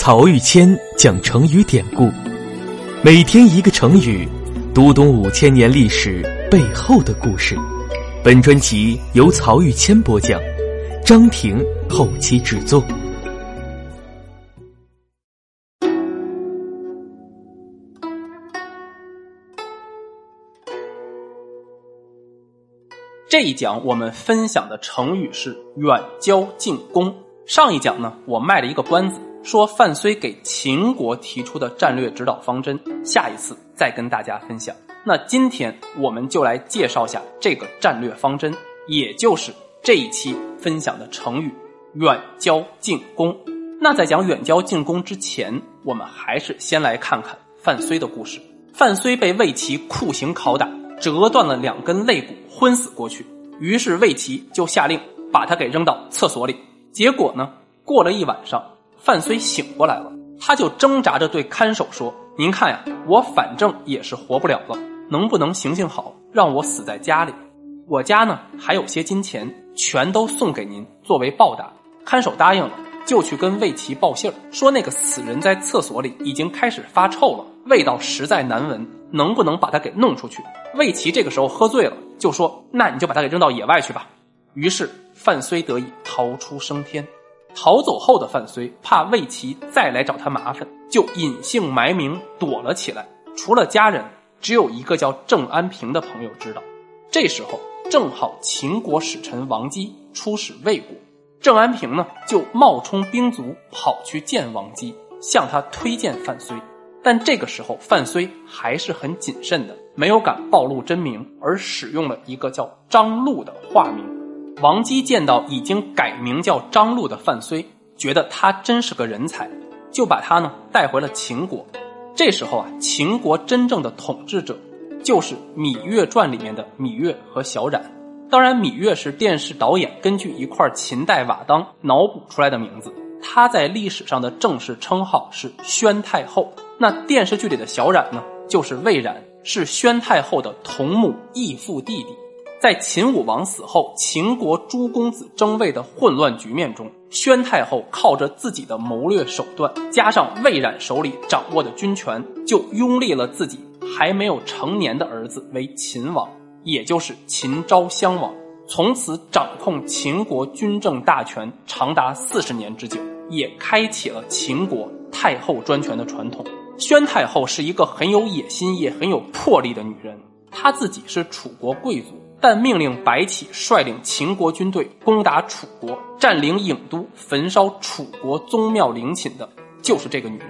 曹玉谦讲成语典故，每天一个成语，读懂五千年历史背后的故事。本专辑由曹玉谦播讲，张婷后期制作。这一讲我们分享的成语是远交近攻。上一讲呢，我卖了一个关子，说范睢给秦国提出的战略指导方针，下一次再跟大家分享。那今天我们就来介绍下这个战略方针，也就是这一期分享的成语远交近攻。那在讲远交近攻之前，我们还是先来看看范睢的故事。范睢被魏齐酷刑拷打。折断了两根肋骨，昏死过去。于是魏齐就下令把他给扔到厕所里。结果呢，过了一晚上，范睢醒过来了，他就挣扎着对看守说：“您看呀，我反正也是活不了了，能不能行行好，让我死在家里？我家呢还有些金钱，全都送给您作为报答。”看守答应了，就去跟魏齐报信儿，说那个死人在厕所里已经开始发臭了，味道实在难闻，能不能把他给弄出去？魏齐这个时候喝醉了，就说：“那你就把他给扔到野外去吧。”于是范睢得以逃出升天。逃走后的范睢怕魏齐再来找他麻烦，就隐姓埋名躲了起来。除了家人，只有一个叫郑安平的朋友知道。这时候正好秦国使臣王姬出使魏国，郑安平呢就冒充兵卒跑去见王姬，向他推荐范睢。但这个时候范睢还是很谨慎的。没有敢暴露真名，而使用了一个叫张禄的化名。王姬见到已经改名叫张禄的范睢，觉得他真是个人才，就把他呢带回了秦国。这时候啊，秦国真正的统治者就是《芈月传》里面的芈月和小冉。当然，芈月是电视导演根据一块秦代瓦当脑补出来的名字，他在历史上的正式称号是宣太后。那电视剧里的小冉呢，就是魏冉。是宣太后的同母异父弟弟，在秦武王死后，秦国诸公子争位的混乱局面中，宣太后靠着自己的谋略手段，加上魏冉手里掌握的军权，就拥立了自己还没有成年的儿子为秦王，也就是秦昭襄王，从此掌控秦国军政大权长达四十年之久，也开启了秦国太后专权的传统。宣太后是一个很有野心也很有魄力的女人，她自己是楚国贵族，但命令白起率领秦国军队攻打楚国，占领郢都，焚烧楚国宗庙陵寝的，就是这个女人。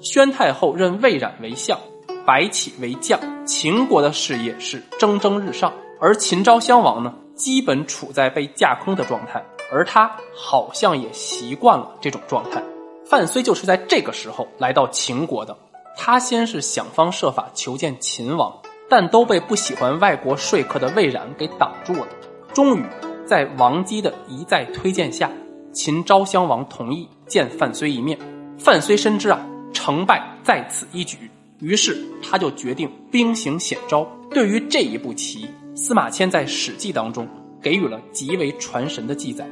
宣太后任魏冉为相，白起为将，秦国的事业是蒸蒸日上，而秦昭襄王呢，基本处在被架空的状态，而他好像也习惯了这种状态。范睢就是在这个时候来到秦国的。他先是想方设法求见秦王，但都被不喜欢外国说客的魏冉给挡住了。终于，在王姬的一再推荐下，秦昭襄王同意见范睢一面。范睢深知啊，成败在此一举，于是他就决定兵行险招。对于这一步棋，司马迁在《史记》当中给予了极为传神的记载。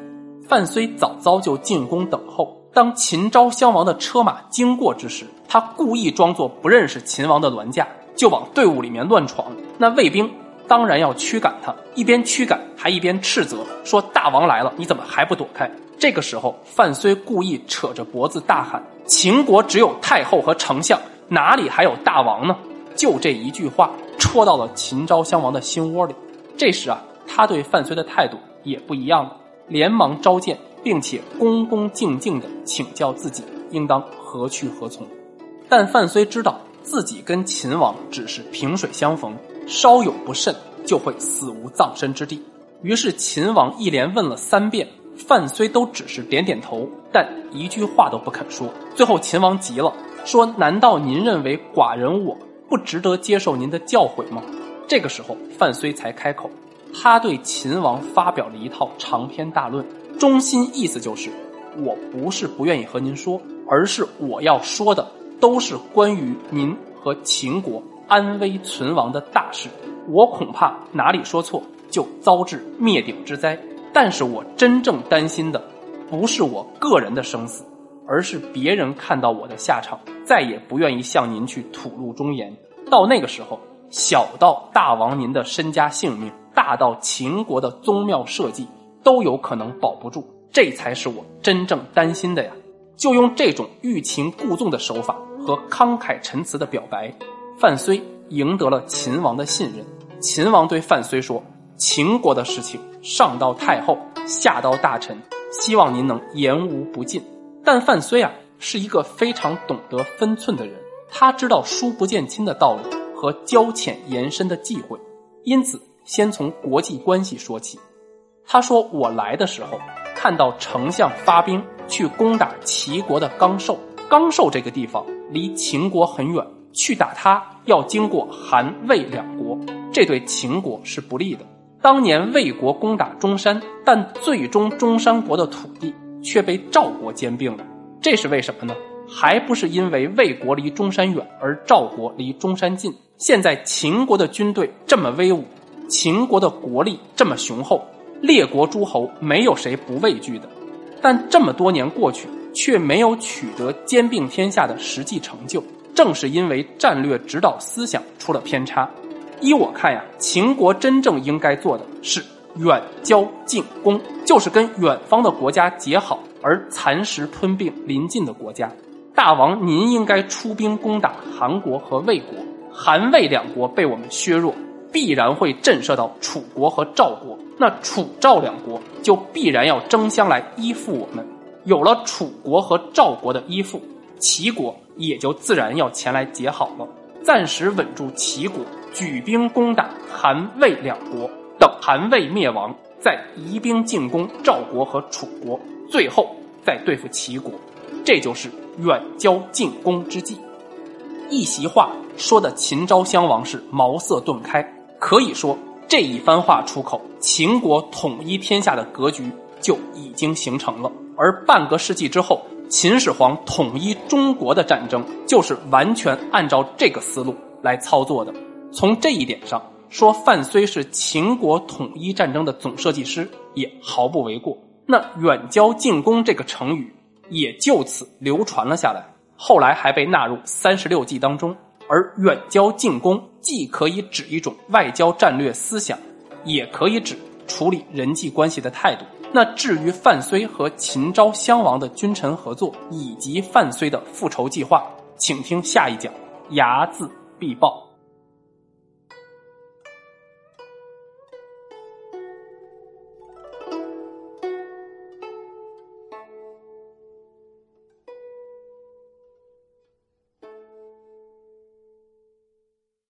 范睢早早就进宫等候。当秦昭襄王的车马经过之时，他故意装作不认识秦王的銮驾，就往队伍里面乱闯。那卫兵当然要驱赶他，一边驱赶还一边斥责说：“大王来了，你怎么还不躲开？”这个时候，范睢故意扯着脖子大喊：“秦国只有太后和丞相，哪里还有大王呢？”就这一句话戳到了秦昭襄王的心窝里。这时啊，他对范睢的态度也不一样了，连忙召见。并且恭恭敬敬地请教自己应当何去何从，但范睢知道自己跟秦王只是萍水相逢，稍有不慎就会死无葬身之地。于是秦王一连问了三遍，范睢都只是点点头，但一句话都不肯说。最后秦王急了，说：“难道您认为寡人我不值得接受您的教诲吗？”这个时候范睢才开口，他对秦王发表了一套长篇大论。中心意思就是，我不是不愿意和您说，而是我要说的都是关于您和秦国安危存亡的大事。我恐怕哪里说错，就遭致灭顶之灾。但是我真正担心的，不是我个人的生死，而是别人看到我的下场，再也不愿意向您去吐露忠言。到那个时候，小到大王您的身家性命，大到秦国的宗庙社稷，都有可能保不住。这才是我真正担心的呀！就用这种欲擒故纵的手法和慷慨陈词的表白，范睢赢得了秦王的信任。秦王对范睢说：“秦国的事情，上到太后，下到大臣，希望您能言无不尽。”但范睢啊，是一个非常懂得分寸的人，他知道疏不见亲的道理和交浅言深的忌讳，因此先从国际关系说起。他说：“我来的时候，看到丞相发兵去攻打齐国的刚寿，刚寿这个地方离秦国很远，去打他要经过韩魏两国，这对秦国是不利的。当年魏国攻打中山，但最终中山国的土地。”却被赵国兼并了，这是为什么呢？还不是因为魏国离中山远，而赵国离中山近。现在秦国的军队这么威武，秦国的国力这么雄厚，列国诸侯没有谁不畏惧的。但这么多年过去，却没有取得兼并天下的实际成就，正是因为战略指导思想出了偏差。依我看呀，秦国真正应该做的是。远交近攻，就是跟远方的国家结好，而蚕食吞并邻近的国家。大王，您应该出兵攻打韩国和魏国，韩魏两国被我们削弱，必然会震慑到楚国和赵国。那楚赵两国就必然要争相来依附我们。有了楚国和赵国的依附，齐国也就自然要前来结好了，暂时稳住齐国，举兵攻打韩魏两国。等韩魏灭亡，再移兵进攻赵国和楚国，最后再对付齐国，这就是远交近攻之计。一席话说的秦昭襄王是茅塞顿开，可以说这一番话出口，秦国统一天下的格局就已经形成了。而半个世纪之后，秦始皇统一中国的战争就是完全按照这个思路来操作的。从这一点上。说范睢是秦国统一战争的总设计师，也毫不为过。那远交近攻这个成语也就此流传了下来，后来还被纳入三十六计当中。而远交近攻既可以指一种外交战略思想，也可以指处理人际关系的态度。那至于范睢和秦昭襄王的君臣合作，以及范睢的复仇计划，请听下一讲，睚眦必报。